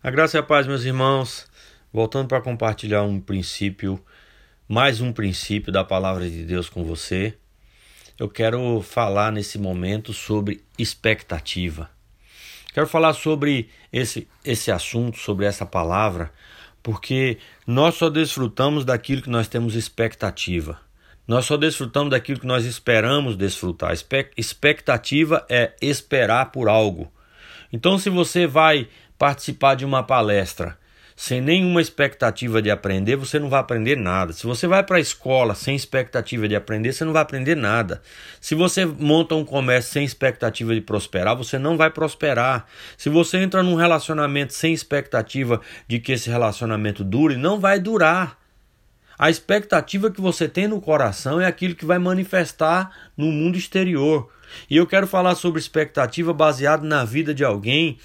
A graça e a paz, meus irmãos. Voltando para compartilhar um princípio, mais um princípio da palavra de Deus com você. Eu quero falar nesse momento sobre expectativa. Quero falar sobre esse, esse assunto, sobre essa palavra, porque nós só desfrutamos daquilo que nós temos expectativa. Nós só desfrutamos daquilo que nós esperamos desfrutar. Expectativa é esperar por algo. Então, se você vai participar de uma palestra sem nenhuma expectativa de aprender, você não vai aprender nada. Se você vai para a escola sem expectativa de aprender, você não vai aprender nada. Se você monta um comércio sem expectativa de prosperar, você não vai prosperar. Se você entra num relacionamento sem expectativa de que esse relacionamento dure, não vai durar. A expectativa que você tem no coração é aquilo que vai manifestar no mundo exterior. E eu quero falar sobre expectativa baseado na vida de alguém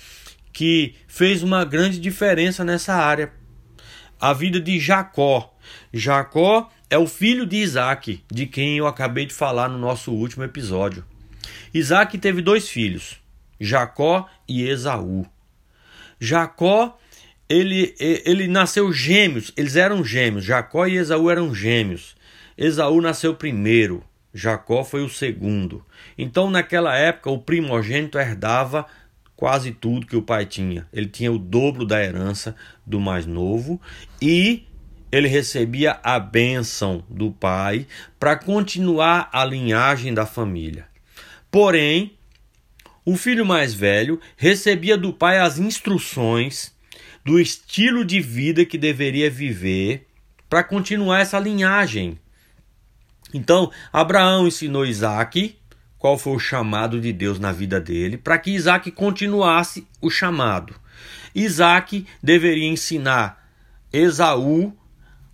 que fez uma grande diferença nessa área. A vida de Jacó. Jacó é o filho de Isaac, de quem eu acabei de falar no nosso último episódio. Isaac teve dois filhos, Jacó e Esaú. Jacó, ele, ele nasceu gêmeos, eles eram gêmeos, Jacó e Esaú eram gêmeos. Esaú nasceu primeiro, Jacó foi o segundo. Então, naquela época, o primogênito herdava quase tudo que o pai tinha. Ele tinha o dobro da herança do mais novo e ele recebia a bênção do pai para continuar a linhagem da família. Porém, o filho mais velho recebia do pai as instruções do estilo de vida que deveria viver para continuar essa linhagem. Então, Abraão ensinou Isaac qual foi o chamado de Deus na vida dele, para que Isaac continuasse o chamado. Isaac deveria ensinar Esaú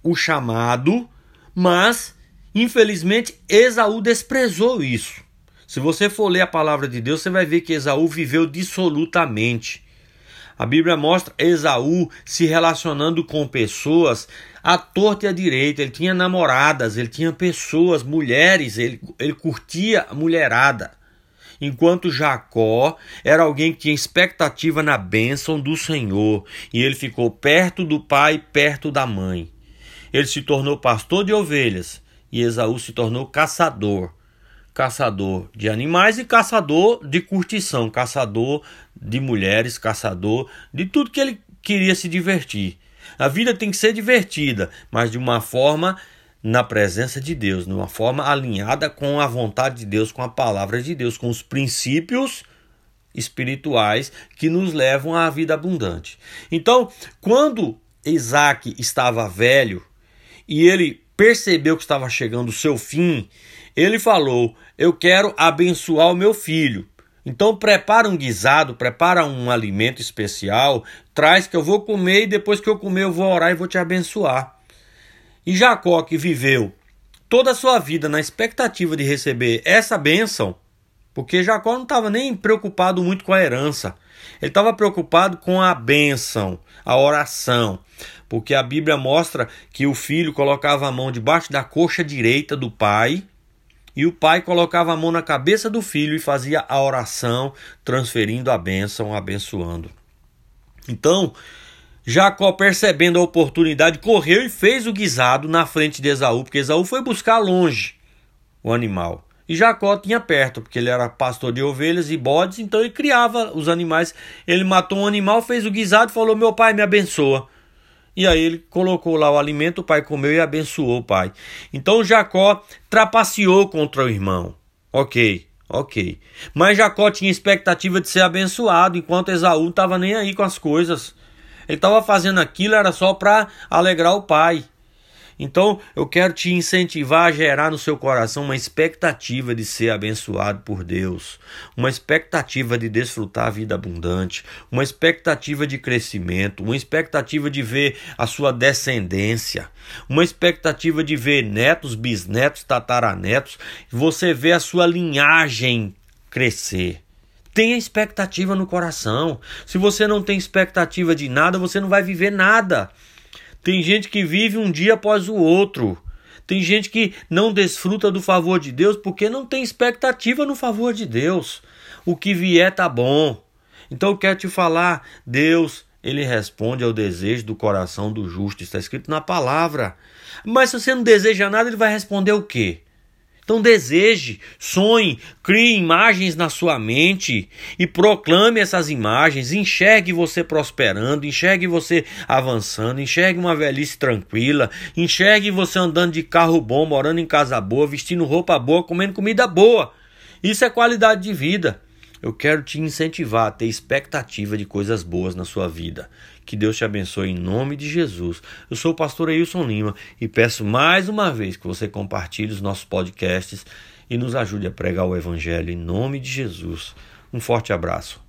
o chamado, mas infelizmente Esaú desprezou isso. Se você for ler a palavra de Deus, você vai ver que Esaú viveu dissolutamente. A Bíblia mostra Esaú se relacionando com pessoas à torta e à direita. Ele tinha namoradas, ele tinha pessoas, mulheres, ele, ele curtia a mulherada. Enquanto Jacó era alguém que tinha expectativa na bênção do Senhor e ele ficou perto do pai, perto da mãe. Ele se tornou pastor de ovelhas e Esaú se tornou caçador caçador de animais e caçador de curtição, caçador de mulheres, caçador de tudo que ele queria se divertir. A vida tem que ser divertida, mas de uma forma na presença de Deus, de uma forma alinhada com a vontade de Deus, com a palavra de Deus, com os princípios espirituais que nos levam à vida abundante. Então, quando Isaac estava velho e ele percebeu que estava chegando o seu fim, ele falou: Eu quero abençoar o meu filho. Então prepara um guisado, prepara um alimento especial, traz que eu vou comer e depois que eu comer eu vou orar e vou te abençoar. E Jacó, que viveu toda a sua vida na expectativa de receber essa bênção, porque Jacó não estava nem preocupado muito com a herança, ele estava preocupado com a bênção, a oração, porque a Bíblia mostra que o filho colocava a mão debaixo da coxa direita do pai e o pai colocava a mão na cabeça do filho e fazia a oração, transferindo a bênção, abençoando. Então, Jacó, percebendo a oportunidade, correu e fez o guisado na frente de Esaú, porque Esaú foi buscar longe o animal. E Jacó tinha perto, porque ele era pastor de ovelhas e bodes, então ele criava os animais. Ele matou um animal, fez o guisado e falou: Meu pai, me abençoa. E aí ele colocou lá o alimento, o pai comeu e abençoou o pai. Então Jacó trapaceou contra o irmão. Ok, ok. Mas Jacó tinha expectativa de ser abençoado, enquanto Esaú estava nem aí com as coisas. Ele estava fazendo aquilo, era só para alegrar o pai. Então, eu quero te incentivar a gerar no seu coração uma expectativa de ser abençoado por Deus, uma expectativa de desfrutar a vida abundante, uma expectativa de crescimento, uma expectativa de ver a sua descendência, uma expectativa de ver netos, bisnetos, tataranetos, você vê a sua linhagem crescer. Tenha expectativa no coração. Se você não tem expectativa de nada, você não vai viver nada. Tem gente que vive um dia após o outro. Tem gente que não desfruta do favor de Deus porque não tem expectativa no favor de Deus. O que vier tá bom. Então eu quero te falar, Deus ele responde ao desejo do coração do justo. Está escrito na palavra. Mas se você não deseja nada, ele vai responder o quê? Então deseje, sonhe, crie imagens na sua mente e proclame essas imagens. Enxergue você prosperando, enxergue você avançando, enxergue uma velhice tranquila, enxergue você andando de carro bom, morando em casa boa, vestindo roupa boa, comendo comida boa. Isso é qualidade de vida. Eu quero te incentivar a ter expectativa de coisas boas na sua vida. Que Deus te abençoe em nome de Jesus. Eu sou o pastor Ailson Lima e peço mais uma vez que você compartilhe os nossos podcasts e nos ajude a pregar o Evangelho em nome de Jesus. Um forte abraço.